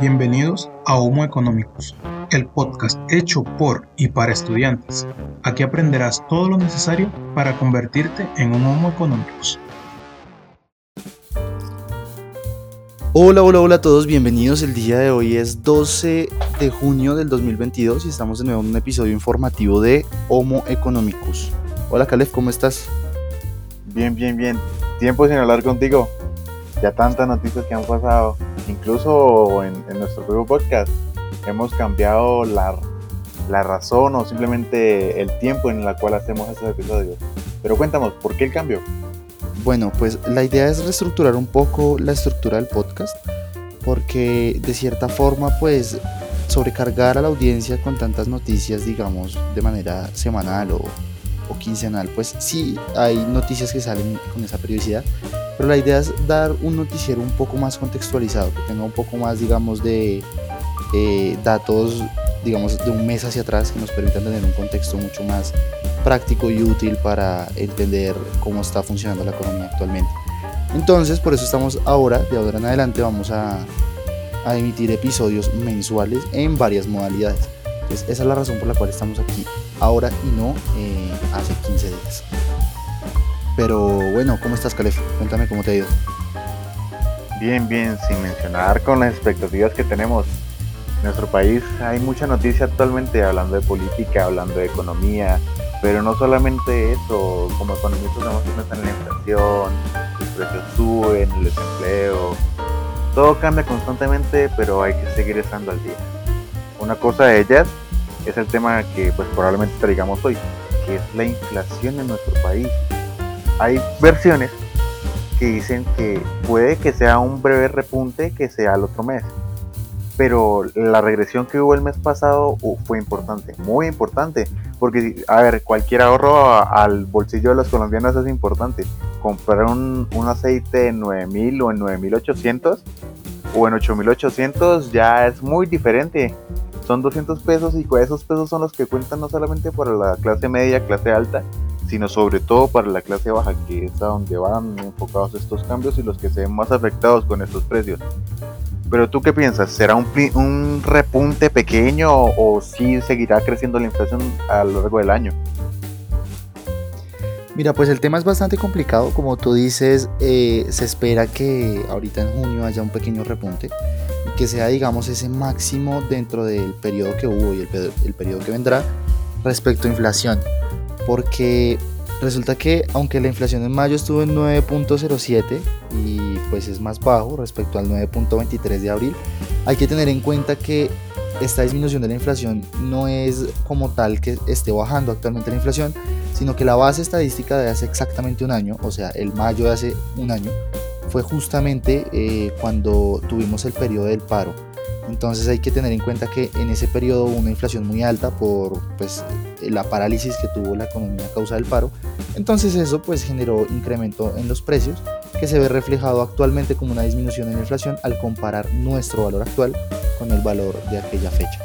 Bienvenidos a Homo Economicus, el podcast hecho por y para estudiantes. Aquí aprenderás todo lo necesario para convertirte en un Homo Economicus. Hola, hola, hola a todos, bienvenidos. El día de hoy es 12 de junio del 2022 y estamos de nuevo en un episodio informativo de Homo Economicus. Hola Caleb, ¿cómo estás? Bien, bien, bien. Tiempo sin hablar contigo. Ya tantas noticias que han pasado. Incluso en, nuestro propio podcast hemos cambiado la, la, razón o simplemente el tiempo en el cual hacemos estos episodios. Pero cuéntanos, ¿por qué el cambio? Bueno, pues la idea es reestructurar un poco la estructura del podcast porque de cierta forma pues sobrecargar a la audiencia con tantas noticias digamos de manera semanal o o quincenal, pues sí hay noticias que salen con esa periodicidad, pero la idea es dar un noticiero un poco más contextualizado, que tenga un poco más, digamos, de eh, datos, digamos, de un mes hacia atrás, que nos permitan tener un contexto mucho más práctico y útil para entender cómo está funcionando la economía actualmente. Entonces, por eso estamos ahora, de ahora en adelante, vamos a, a emitir episodios mensuales en varias modalidades. Entonces, esa es la razón por la cual estamos aquí ahora y no eh, hace 15 días. Pero bueno, ¿cómo estás, Calef? Cuéntame cómo te ha ido. Bien, bien, sin mencionar con las expectativas que tenemos. En nuestro país hay mucha noticia actualmente hablando de política, hablando de economía, pero no solamente eso, como economistas tenemos que pensar en la inflación, los precios suben, el desempleo, todo cambia constantemente, pero hay que seguir estando al día. Una cosa de ellas es el tema que pues probablemente traigamos hoy, que es la inflación en nuestro país. Hay versiones que dicen que puede que sea un breve repunte que sea el otro mes. Pero la regresión que hubo el mes pasado uh, fue importante, muy importante. Porque, a ver, cualquier ahorro al bolsillo de los colombianos es importante. Comprar un, un aceite en 9000 o en 9800 o en 8800 ya es muy diferente son 200 pesos y esos pesos son los que cuentan no solamente para la clase media, clase alta, sino sobre todo para la clase baja, que es a donde van enfocados estos cambios y los que se ven más afectados con estos precios. Pero tú qué piensas, ¿será un, un repunte pequeño o, si sí seguirá creciendo la inflación a lo largo del año? Mira, pues el tema es bastante complicado, como tú dices, eh, se espera que ahorita en junio haya un pequeño repunte que sea, digamos, ese máximo dentro del periodo que hubo y el, el periodo que vendrá respecto a inflación, porque resulta que aunque la inflación en mayo estuvo en 9.07 y pues es más bajo respecto al 9.23 de abril, hay que tener en cuenta que esta disminución de la inflación no es como tal que esté bajando actualmente la inflación, sino que la base estadística de hace exactamente un año, o sea, el mayo de hace un año, fue justamente eh, cuando tuvimos el periodo del paro. Entonces hay que tener en cuenta que en ese periodo hubo una inflación muy alta por pues, la parálisis que tuvo la economía a causa del paro. Entonces eso pues generó incremento en los precios que se ve reflejado actualmente como una disminución en la inflación al comparar nuestro valor actual con el valor de aquella fecha.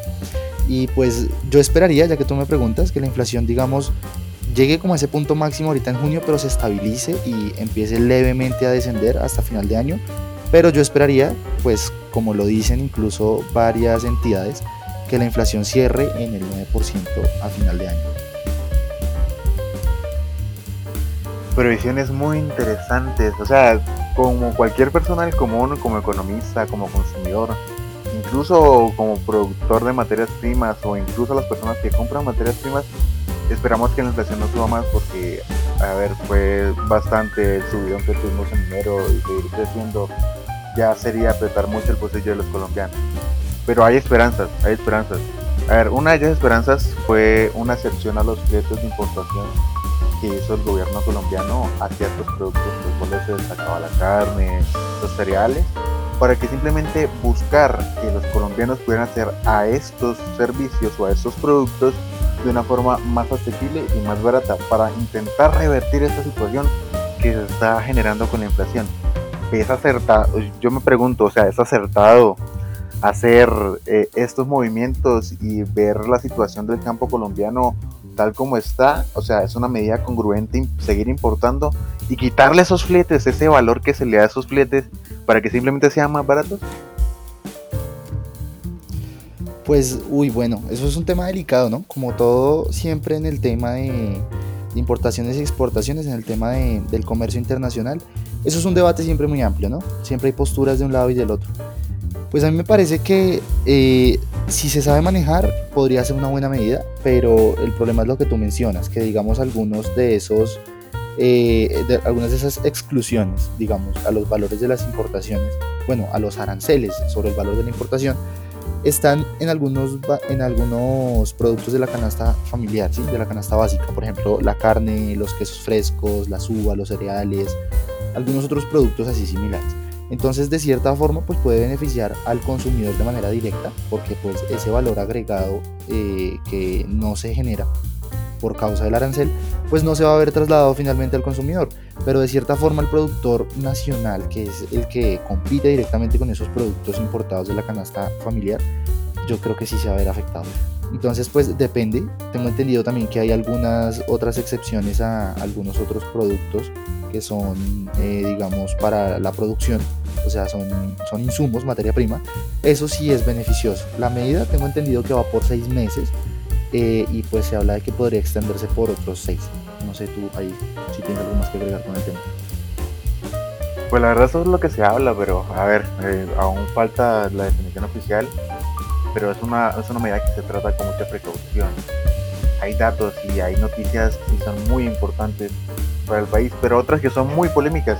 Y pues yo esperaría, ya que tú me preguntas, que la inflación digamos llegue como a ese punto máximo ahorita en junio, pero se estabilice y empiece levemente a descender hasta final de año. Pero yo esperaría, pues como lo dicen incluso varias entidades, que la inflación cierre en el 9% a final de año. Previsiones muy interesantes, o sea, como cualquier persona común, como economista, como consumidor, incluso como productor de materias primas o incluso las personas que compran materias primas, esperamos que la inflación no suba más porque, a ver, fue bastante el subidón que tuvimos en enero y seguir creciendo ya sería apretar mucho el bolsillo de los colombianos. Pero hay esperanzas, hay esperanzas. A ver, una de esas esperanzas fue una excepción a los fletes de importación que hizo el gobierno colombiano a ciertos productos, los cuales se destacaba la carne, los cereales, para que simplemente buscar que los colombianos pudieran hacer a estos servicios o a estos productos de una forma más asequible y más barata para intentar revertir esta situación que se está generando con la inflación. Es acertado, yo me pregunto, o sea, es acertado hacer eh, estos movimientos y ver la situación del campo colombiano tal como está, o sea, es una medida congruente seguir importando y quitarle esos fletes, ese valor que se le da a esos fletes para que simplemente sean más baratos. Pues, uy, bueno, eso es un tema delicado, ¿no? Como todo siempre en el tema de, importaciones y exportaciones, en el tema del comercio internacional, eso es un debate siempre muy amplio, ¿no? Siempre hay posturas de un lado y del otro. Pues a mí me parece que eh, si se sabe manejar podría ser una buena medida, pero el problema es lo que tú mencionas, que digamos algunos de esos, eh, de, algunas de esas exclusiones, digamos, a los valores de las importaciones, bueno, a los aranceles sobre el valor de la importación, están en algunos, en algunos productos de la canasta familiar, ¿sí? de la canasta básica, por ejemplo, la carne, los quesos frescos, las uvas, los cereales, algunos otros productos así similares. Entonces, de cierta forma, pues puede beneficiar al consumidor de manera directa, porque pues ese valor agregado eh, que no se genera por causa del arancel, pues no se va a ver trasladado finalmente al consumidor. Pero de cierta forma el productor nacional, que es el que compite directamente con esos productos importados de la canasta familiar, yo creo que sí se va a ver afectado. Entonces, pues depende. Tengo entendido también que hay algunas otras excepciones a algunos otros productos que son, eh, digamos, para la producción, o sea, son, son insumos, materia prima. Eso sí es beneficioso. La medida tengo entendido que va por seis meses eh, y pues se habla de que podría extenderse por otros seis. No sé tú ahí si tienes algo más que agregar con el tema. Pues la verdad eso es lo que se habla, pero a ver, eh, aún falta la definición oficial, pero es una, es una medida que se trata con mucha precaución. Hay datos y hay noticias que son muy importantes para el país, pero otras que son muy polémicas.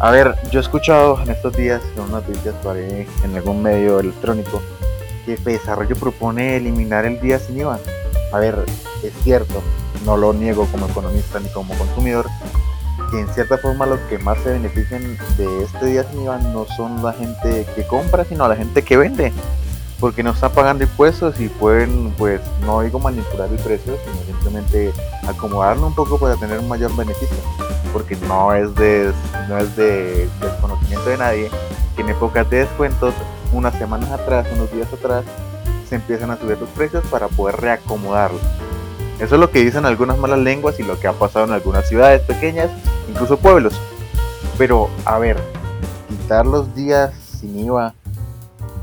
A ver, yo he escuchado en estos días en noticias en algún medio electrónico que Desarrollo propone eliminar el día sin IVA. A ver, es cierto, no lo niego como economista ni como consumidor, que en cierta forma los que más se benefician de este día sin IVA no son la gente que compra, sino la gente que vende, porque no están pagando impuestos y pueden, pues, no digo manipular el precio, sino simplemente acomodarlo un poco para tener un mayor beneficio, porque no es de, no es de desconocimiento de nadie que en épocas de descuentos, unas semanas atrás, unos días atrás, se empiezan a subir los precios para poder reacomodarlos. Eso es lo que dicen algunas malas lenguas y lo que ha pasado en algunas ciudades pequeñas, incluso pueblos. Pero, a ver, quitar los días sin IVA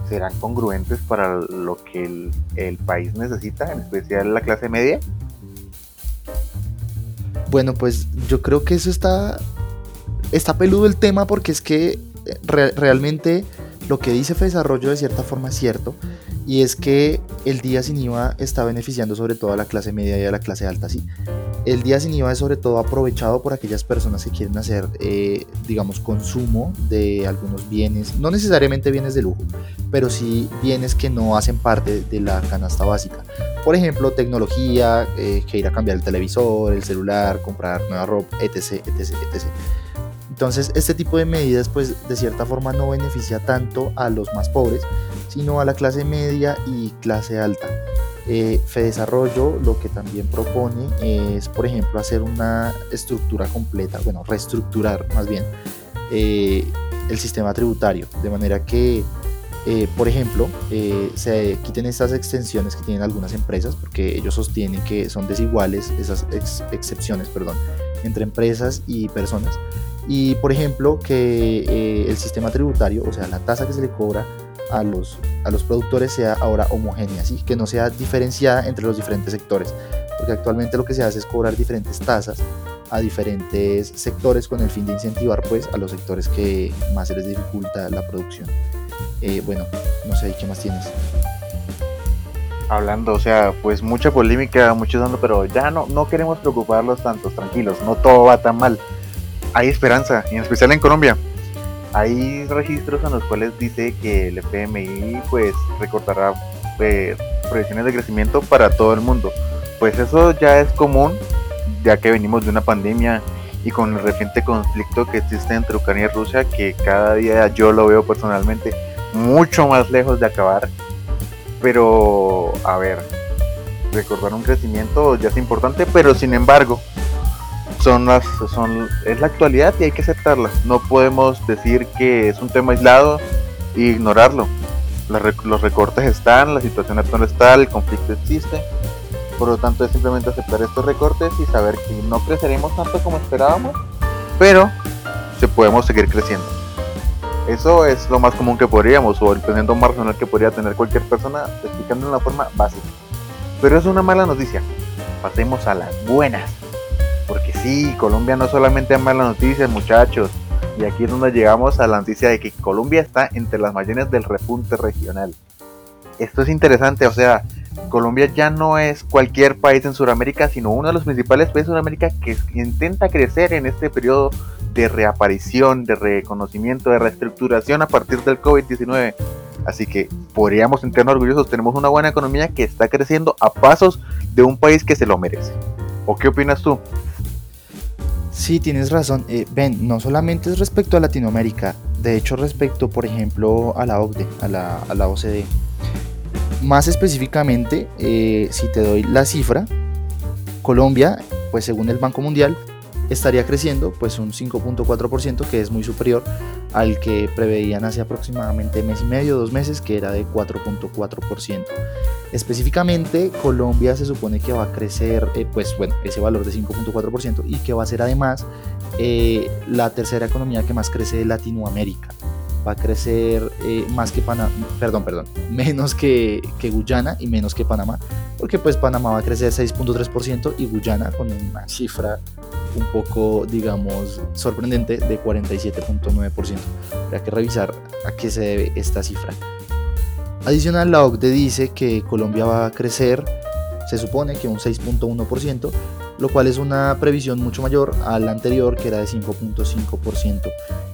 serán congruentes para lo que el, país necesita, en especial la clase media. Bueno, pues yo creo que eso está, está peludo el tema porque es que realmente lo que dice Desarrollo de cierta forma es cierto y es que el día sin IVA está beneficiando sobre todo a la clase media y a la clase alta, ¿sí? El día sin IVA es sobre todo aprovechado por aquellas personas que quieren hacer, eh, digamos, consumo de algunos bienes, no necesariamente bienes de lujo, pero sí bienes que no hacen parte de la canasta básica. Por ejemplo, tecnología, eh, que ir a cambiar el televisor, el celular, comprar nueva ropa, etc, etc, etc. Entonces, este tipo de medidas, pues de cierta forma no beneficia tanto a los más pobres, sino a la clase media y clase alta. Eh, Desarrollo lo que también propone es, por ejemplo, hacer una estructura completa, bueno, reestructurar más bien eh, el sistema tributario, de manera que, eh, por ejemplo, eh, se quiten estas extensiones que tienen algunas empresas, porque ellos sostienen que son desiguales esas excepciones, perdón, entre empresas y personas y por ejemplo que eh, el sistema tributario, o sea, la tasa que se le cobra a los, a los productores sea ahora homogénea, ¿sí? que no sea diferenciada entre los diferentes sectores, porque actualmente lo que se hace es cobrar diferentes tasas a diferentes sectores con el fin de incentivar pues a los sectores que más se les dificulta la producción. Eh, bueno, no sé, ¿qué más tienes? Hablando, o sea, pues mucha polémica, mucho dando, pero ya no, no queremos preocuparlos tantos, tranquilos, no todo va tan mal hay esperanza, en especial en Colombia. Hay registros en los cuales dice que el FMI pues recortará eh, proyecciones de crecimiento para todo el mundo. Pues eso ya es común, ya que venimos de una pandemia y con el reciente conflicto que existe entre Ucrania y Rusia, que cada día yo lo veo personalmente mucho más lejos de acabar. Pero, a ver, recordar un crecimiento ya es importante, pero sin embargo, son las, son, es la actualidad y hay que aceptarla. No podemos decir que es un tema aislado e ignorarlo. los recortes están, la situación actual está, el conflicto existe. Por lo tanto, es simplemente aceptar estos recortes y saber que no creceremos tanto como esperábamos, pero se podemos seguir creciendo. Eso es lo más común que podríamos, o el pensamiento más racional que podría tener cualquier persona, explicando de una forma básica. Pero es una mala noticia. Pasemos a las buenas. Porque sí, Colombia no solamente es mala noticia, muchachos. Y aquí es donde llegamos a la noticia de que Colombia está entre las mayores del repunte regional. Esto es interesante, o sea, Colombia ya no es cualquier país en Sudamérica, sino uno de los principales países de Sudamérica que intenta crecer en este periodo de reaparición, de reconocimiento, de reestructuración a partir del COVID-19. Así que podríamos sentirnos orgullosos, tenemos una buena economía que está creciendo a pasos de un país que se lo merece. ¿O qué opinas tú? Sí, tienes razón. Eh, ben, no solamente es respecto a Latinoamérica, de hecho respecto, por ejemplo, a la OCDE, a la, a la. Más específicamente, eh, si te doy la cifra, Colombia, pues según el Banco Mundial, estaría creciendo pues un 5.4% que es muy superior al que preveían hace aproximadamente mes y medio, dos meses, que era de 4.4%. Específicamente, Colombia se supone que va a crecer, eh, pues bueno, ese valor de 5.4% y que va a ser además eh, la tercera economía que más crece de Latinoamérica va a crecer eh, más que Panamá, perdón, perdón, menos que, Guyana y menos que Panamá, porque pues Panamá va a crecer 6.3% y Guyana con una cifra un poco, digamos, sorprendente de 47.9%. Habrá que revisar a qué se debe esta cifra. Adicional, la OCDE dice que Colombia va a crecer, se supone que un 6.1%, lo cual es una previsión mucho mayor a la anterior que era de 5.5%.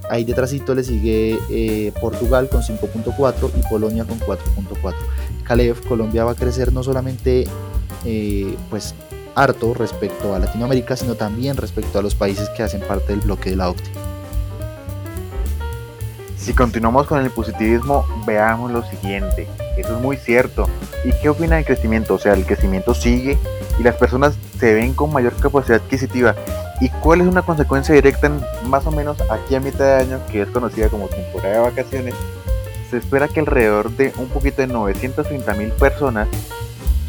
Ahí detrásito le sigue eh, Portugal con 5.4 y Polonia con 4.4. Calef, Colombia va a crecer no solamente eh, pues harto respecto a Latinoamérica, sino también respecto a los países que hacen parte del bloque de la OCDE. Si continuamos con el positivismo, veamos lo siguiente. Eso es muy cierto. ¿Y qué opina del crecimiento? O sea, el crecimiento sigue y las personas se ven con mayor capacidad adquisitiva. ¿Y cuál es una consecuencia directa en más o menos aquí a mitad de año, que es conocida como temporada de vacaciones? Se espera que alrededor de un poquito de 930 mil personas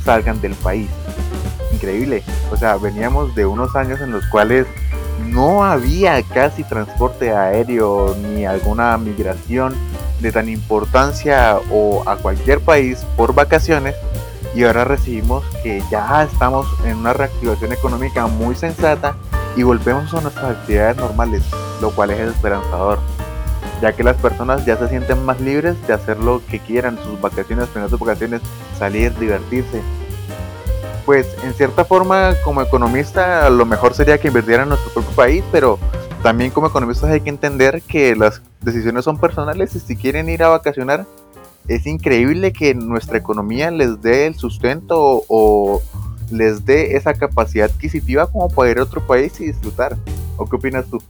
salgan del país increíble. O sea, veníamos de unos años en los cuales no había casi transporte aéreo ni alguna migración de tan importancia o a cualquier país por vacaciones y ahora recibimos que ya estamos en una reactivación económica muy sensata y volvemos a nuestras actividades normales, lo cual es esperanzador, ya que las personas ya se sienten más libres de hacer lo que quieran, sus vacaciones, sus vacaciones, salir, divertirse, pues en cierta forma como economista lo mejor sería que invirtiera en nuestro propio país, pero también como economistas hay que entender que las decisiones son personales y si quieren ir a vacacionar es increíble que nuestra economía les dé el sustento o, les dé esa capacidad adquisitiva como para ir a otro país y disfrutar. ¿O qué opinas tú?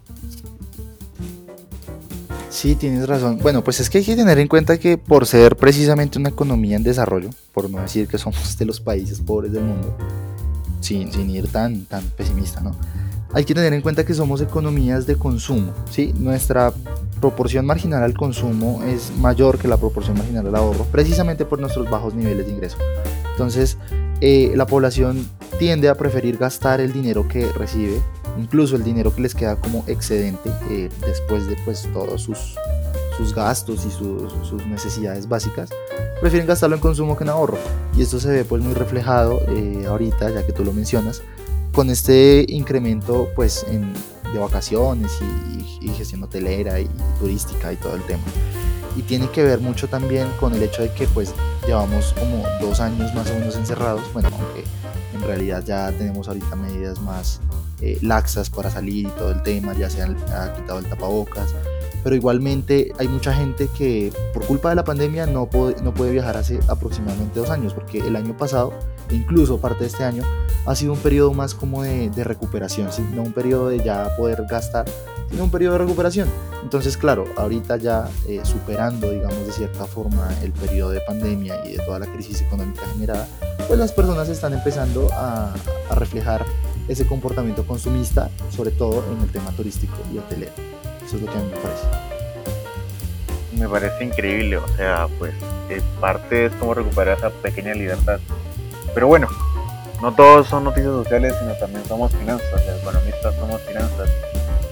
Sí, tienes razón. Bueno, pues es que hay que tener en cuenta que por ser precisamente una economía en desarrollo, por no decir que somos de los países pobres del mundo, sin, sin ir tan, tan pesimista, ¿no? Hay que tener en cuenta que somos economías de consumo, ¿sí? Nuestra proporción marginal al consumo es mayor que la proporción marginal al ahorro, precisamente por nuestros bajos niveles de ingreso. Entonces, eh, la población tiende a preferir gastar el dinero que recibe incluso el dinero que les queda como excedente eh, después de pues todos sus, sus gastos y sus, necesidades básicas, prefieren gastarlo en consumo que en ahorro. Y esto se ve pues muy reflejado eh, ahorita, ya que tú lo mencionas, con este incremento pues en, de vacaciones y, gestión hotelera y turística y todo el tema. Y tiene que ver mucho también con el hecho de que pues llevamos como dos años más o menos encerrados, bueno, aunque en realidad ya tenemos ahorita medidas más eh, laxas para salir y todo el tema, ya se han ha quitado el tapabocas, pero igualmente hay mucha gente que por culpa de la pandemia no puede, no puede viajar hace aproximadamente dos años, porque el año pasado, incluso parte de este año, ha sido un periodo más como de, recuperación, no un periodo de ya poder gastar, sino un periodo de recuperación. Entonces, claro, ahorita ya eh, superando, digamos, de cierta forma el periodo de pandemia y de toda la crisis económica generada, pues las personas están empezando a, a reflejar ese comportamiento consumista, sobre todo en el tema turístico y hotelero. Me parece. Increíble, o sea, pues parte es como recuperar esa pequeña libertad. Pero bueno, no todos son noticias sociales, sino también somos finanzas, economistas somos finanzas.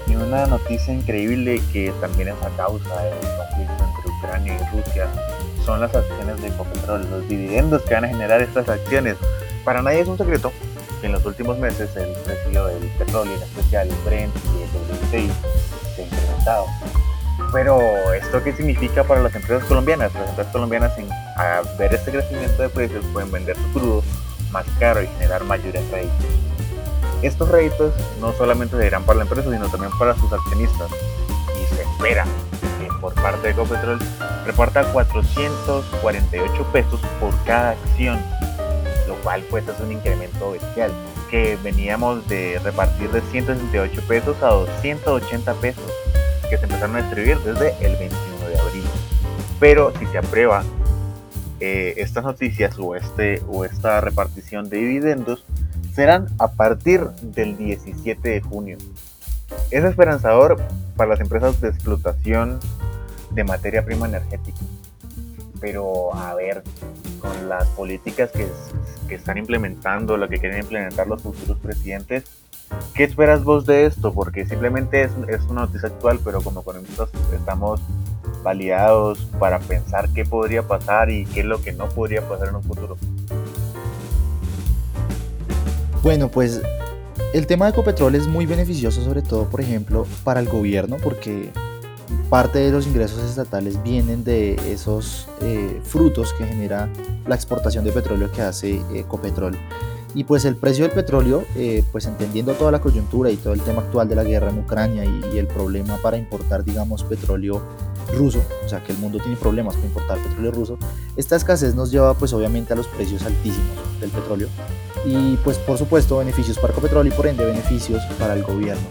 Y una noticia increíble que también es a causa del conflicto entre Ucrania y Rusia son las acciones de Ecopetrol, los dividendos que van a generar estas acciones. Para nadie es un secreto que en los últimos meses el precio del petróleo, en especial el Brent y el WTI, Pero, ¿esto qué significa para las empresas colombianas? Las empresas colombianas, en, a ver este crecimiento de precios, pueden vender su crudo más caro y generar mayores réditos. Estos réditos no solamente se para la empresa, sino también para sus accionistas. Y se espera que por parte de Ecopetrol reparta 448 pesos por cada acción, lo cual pues es un incremento bestial, que veníamos de repartir de 168 pesos a 280 pesos, que se empezaron a distribuir desde el 21 de abril. Pero si se aprueba eh, estas noticias o, este, o esta repartición de dividendos, serán a partir del 17 de junio. Es esperanzador para las empresas de explotación de materia prima energética. Pero a ver, con las políticas que, que están implementando, lo que quieren implementar los futuros presidentes, ¿qué esperas vos de esto? Porque simplemente es, es una noticia actual, pero como economistas estamos validados para pensar qué podría pasar y qué es lo que no podría pasar en un futuro. Bueno, pues el tema de Ecopetrol es muy beneficioso, sobre todo, por ejemplo, para el gobierno, porque parte de los ingresos estatales vienen de esos eh, frutos que genera la exportación de petróleo que hace Ecopetrol. Y pues el precio del petróleo, eh, pues entendiendo toda la coyuntura y todo el tema actual de la guerra en Ucrania y, el problema para importar, digamos, petróleo ruso, o sea que el mundo tiene problemas para importar petróleo ruso, esta escasez nos lleva pues obviamente a los precios altísimos del petróleo y pues por supuesto beneficios para Ecopetrol y por ende beneficios para el gobierno.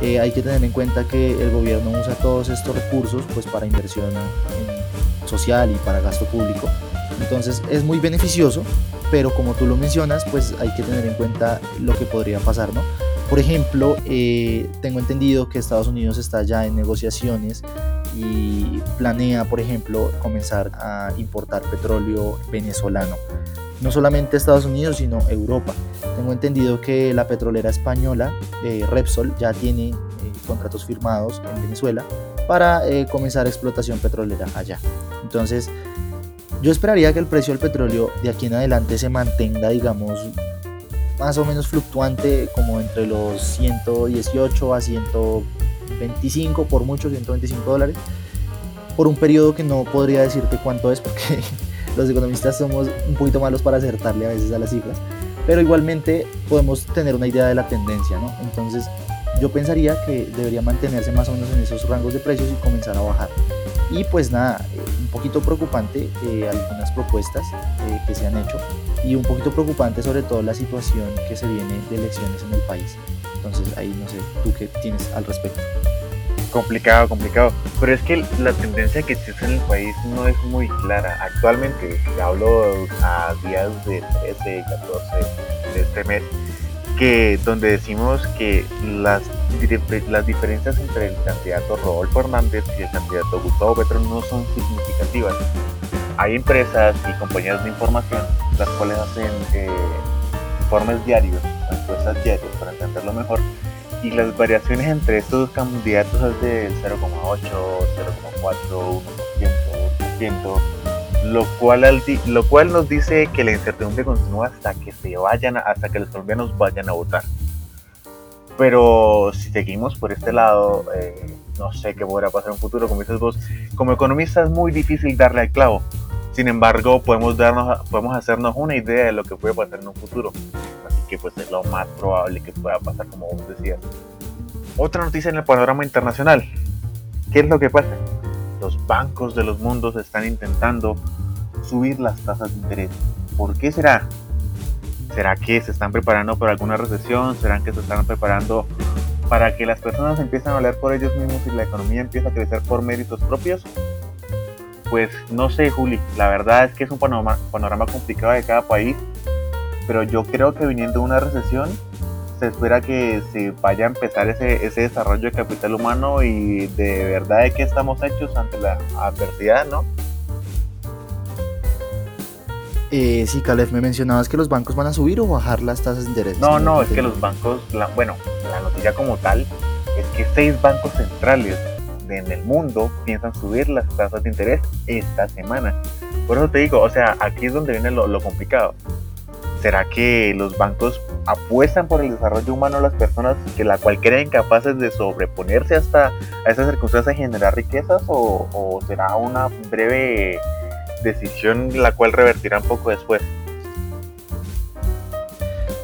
Eh, hay que tener en cuenta que el gobierno usa todos estos recursos pues para inversión social y para gasto público. Entonces es muy beneficioso, pero como tú lo mencionas, pues hay que tener en cuenta lo que podría pasar, ¿no? Por ejemplo, eh, tengo entendido que Estados Unidos está ya en negociaciones y planea, por ejemplo, comenzar a importar petróleo venezolano. No solamente Estados Unidos, sino Europa. Tengo entendido que la petrolera española, eh, Repsol, ya tiene eh, contratos firmados en Venezuela para eh, comenzar explotación petrolera allá. Entonces, yo esperaría que el precio del petróleo de aquí en adelante se mantenga, digamos, más o menos fluctuante como entre los 118 a 125, por mucho 125 dólares, por un periodo que no podría decirte cuánto es porque los economistas somos un poquito malos para acertarle a veces a las cifras pero igualmente podemos tener una idea de la tendencia, ¿no? Entonces yo pensaría que debería mantenerse más o menos en esos rangos de precios y comenzar a bajar. Y pues nada, eh, un poquito preocupante eh, algunas propuestas eh, que se han hecho y un poquito preocupante sobre todo la situación que se viene de elecciones en el país. Entonces ahí no sé, tú qué tienes al respecto. Complicado, complicado. Pero es que la tendencia que existe en el país no es muy clara. Actualmente, hablo a días de 13, 14 de este mes, que donde decimos que las, las diferencias entre el candidato Rodolfo Hernández y el candidato Gustavo Petro no son significativas. Hay empresas y compañías de información las cuales hacen eh, informes diarios, encuestas diarias para entenderlo mejor y las variaciones entre estos candidatos es de 0,8, 0,4, 1%, lo cual, lo cual nos dice que la incertidumbre continúa hasta que se vayan, hasta que los colombianos vayan a votar. Pero si seguimos por este lado, eh, no sé qué podrá pasar en un futuro, como dices vos, como economista es muy difícil darle al clavo. Sin embargo, podemos, darnos, podemos hacernos una idea de lo que puede pasar en un futuro que pues es lo más probable que pueda pasar, como vos decías. Otra noticia en el panorama internacional. ¿Qué es lo que pasa? Los bancos de los mundos están intentando subir las tasas de interés. ¿Por qué será? ¿Será que se están preparando para alguna recesión? ¿Será que se están preparando para que las personas empiecen a hablar por ellos mismos y la economía empiece a crecer por méritos propios? Pues no sé, Juli. La verdad es que es un panorama, complicado de cada país pero yo creo que viniendo una recesión se espera que se vaya a empezar ese, ese desarrollo de capital humano y de verdad de que estamos hechos ante la adversidad, ¿no? Eh, sí, Caleb, me mencionabas que los bancos van a subir o bajar las tasas de interés. No, no, es que los bancos, bueno, la noticia como tal es que seis bancos centrales en el mundo piensan subir las tasas de interés esta semana. Por eso te digo, o sea, aquí es donde viene lo, complicado. ¿Será que los bancos apuestan por el desarrollo humano de las personas que la cual creen capaces de sobreponerse hasta a esas circunstancias y generar riquezas? ¿O, o será una breve decisión la cual revertirá un poco después?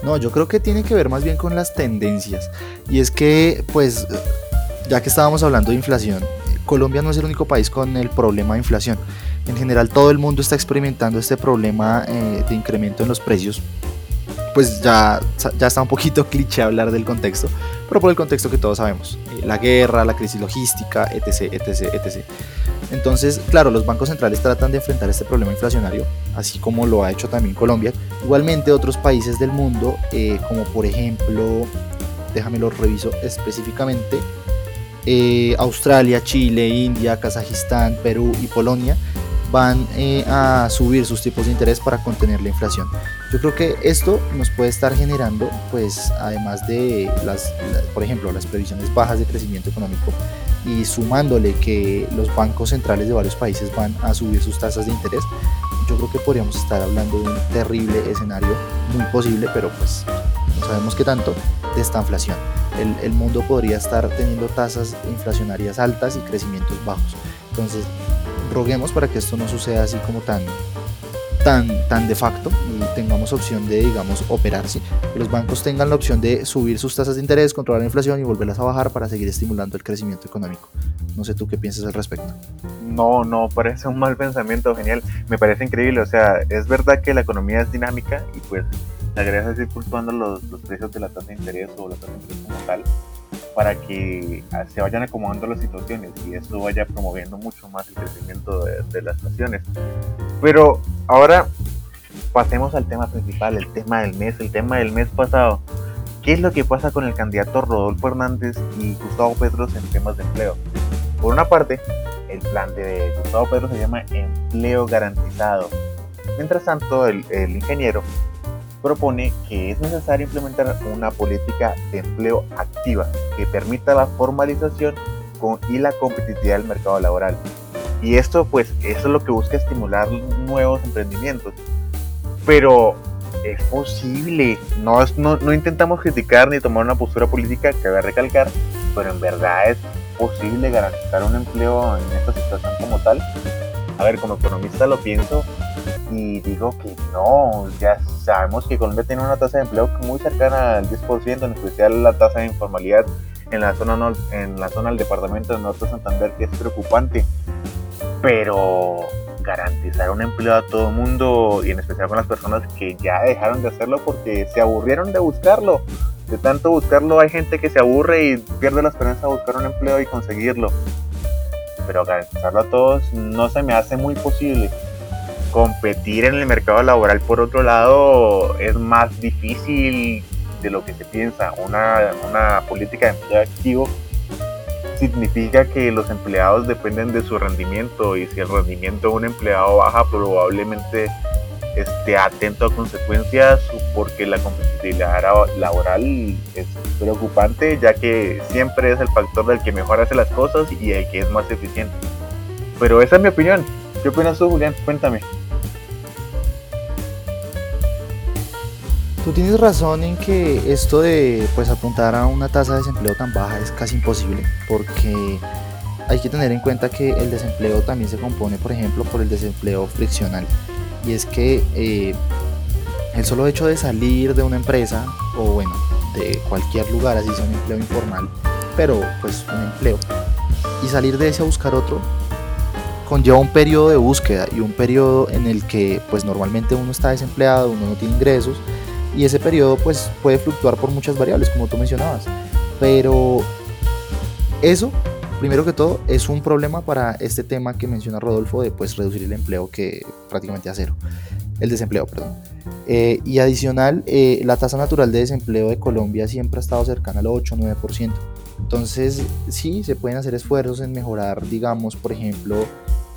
No, yo creo que tiene que ver más bien con las tendencias. Y es que, pues, ya que estábamos hablando de inflación, Colombia no es el único país con el problema de inflación. En general todo el mundo está experimentando este problema eh, de incremento en los precios. Pues ya, ya está un poquito cliché hablar del contexto, pero por el contexto que todos sabemos. Eh, la guerra, la crisis logística, etc, etc, etc. Entonces, claro, los bancos centrales tratan de enfrentar este problema inflacionario, así como lo ha hecho también Colombia. Igualmente otros países del mundo, eh, como por ejemplo, déjame lo reviso específicamente, eh, Australia, Chile, India, Kazajistán, Perú y Polonia van eh, a subir sus tipos de interés para contener la inflación. Yo creo que esto nos puede estar generando, pues además de las, por ejemplo, las previsiones bajas de crecimiento económico y sumándole que los bancos centrales de varios países van a subir sus tasas de interés, yo creo que podríamos estar hablando de un terrible escenario, muy posible, pero pues no sabemos qué tanto, de esta inflación el, mundo podría estar teniendo tasas inflacionarias altas y crecimientos bajos. Entonces, roguemos para que esto no suceda así como tan, tan, tan de facto y tengamos opción de, digamos, operarse. Que los bancos tengan la opción de subir sus tasas de interés, controlar la inflación y volverlas a bajar para seguir estimulando el crecimiento económico. No sé tú qué piensas al respecto. No, no, parece un mal pensamiento, genial. Me parece increíble. O sea, es verdad que la economía es dinámica y pues la gracia es ir fluctuando los, los, precios de la tasa de interés o la tasa de interés como tal para que ah, se vayan acomodando las situaciones y eso vaya promoviendo mucho más el crecimiento de, las naciones. Pero ahora pasemos al tema principal, el tema del mes, el tema del mes pasado. ¿Qué es lo que pasa con el candidato Rodolfo Hernández y Gustavo Petros en temas de empleo? Por una parte, el plan de Gustavo Petro se llama empleo garantizado. Mientras tanto, el, el ingeniero propone que es necesario implementar una política de empleo activa que permita la formalización y la competitividad del mercado laboral. Y esto pues eso es lo que busca estimular nuevos emprendimientos. Pero es posible, no, no, no intentamos criticar ni tomar una postura política que a recalcar, pero en verdad es posible garantizar un empleo en esta situación como tal. A ver, como economista lo pienso, y digo que no, ya sabemos que Colombia tiene una tasa de empleo muy cercana al 10%, en especial la tasa de informalidad en la zona, en la zona del departamento de Norte Santander, que es preocupante. Pero garantizar un empleo a todo el mundo y en especial con las personas que ya dejaron de hacerlo porque se aburrieron de buscarlo. De tanto buscarlo hay gente que se aburre y pierde la esperanza de buscar un empleo y conseguirlo. Pero garantizarlo a todos no se me hace muy posible competir en el mercado laboral por otro lado es más difícil de lo que se piensa. Una, política de empleo activo significa que los empleados dependen de su rendimiento y si el rendimiento de un empleado baja probablemente esté atento a consecuencias porque la competitividad laboral es preocupante ya que siempre es el factor del que mejor hace las cosas y el que es más eficiente. Pero esa es mi opinión. ¿Qué opinas tú, Julián? Cuéntame. Tú tienes razón en que esto de pues apuntar a una tasa de desempleo tan baja es casi imposible porque hay que tener en cuenta que el desempleo también se compone, por ejemplo, por el desempleo friccional. Y es que eh, el solo hecho de salir de una empresa o bueno, de cualquier lugar, así sea un empleo informal, pero pues un empleo, y salir de ese a buscar otro, conlleva un periodo de búsqueda y un periodo en el que pues normalmente uno está desempleado, uno no tiene ingresos y ese periodo pues puede fluctuar por muchas variables como tú mencionabas. Pero eso primero que todo es un problema para este tema que menciona Rodolfo de pues reducir el empleo que prácticamente a cero. El desempleo perdón. Eh, y adicional eh, la tasa natural de desempleo de Colombia siempre ha estado cercana al 8 9% entonces sí se pueden hacer esfuerzos en mejorar digamos por ejemplo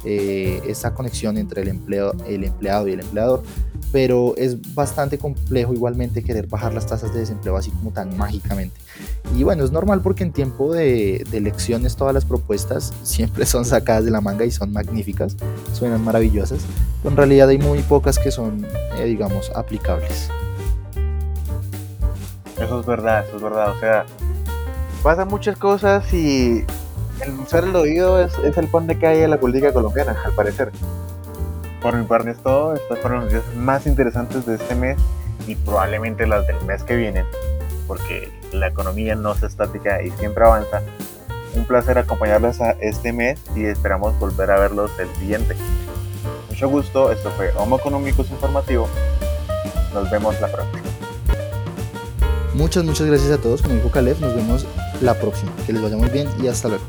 eh, esta conexión entre el, empleo, el empleado y el empleador pero es bastante complejo igualmente querer bajar las tasas de desempleo así como tan mágicamente. Y bueno, es normal porque en tiempo de, elecciones todas las propuestas siempre son sacadas de la manga y son magníficas, suenan maravillosas, pero en realidad hay muy pocas que son, eh, digamos, aplicables. Eso es verdad, eso es verdad, o sea, pasan muchas cosas y el usar el oído es, es el pan de calle de la política colombiana, al parecer. Por mi parte es todo, estas fueron las noticias más interesantes de este mes y probablemente las del mes que viene, porque la economía no es estática y siempre avanza. Un placer acompañarles a este mes y esperamos volver a verlos el siguiente. Mucho gusto, esto fue Homo Económicos Informativo. Nos vemos la próxima. Muchas, muchas gracias a todos. Como dijo Caleb, nos vemos la próxima. Que les vaya muy bien y hasta luego.